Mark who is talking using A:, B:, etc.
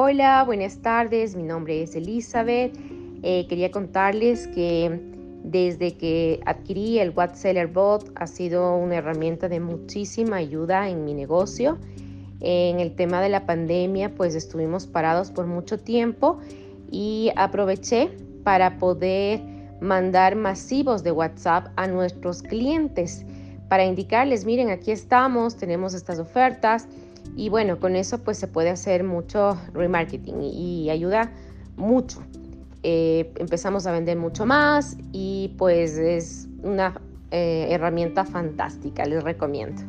A: Hola, buenas tardes. Mi nombre es Elizabeth. Eh, quería contarles que desde que adquirí el Seller Bot ha sido una herramienta de muchísima ayuda en mi negocio. En el tema de la pandemia, pues estuvimos parados por mucho tiempo y aproveché para poder mandar masivos de WhatsApp a nuestros clientes para indicarles, miren, aquí estamos, tenemos estas ofertas y bueno, con eso pues se puede hacer mucho remarketing y, ayuda mucho. Eh, empezamos a vender mucho más y pues es una eh, herramienta fantástica, les recomiendo.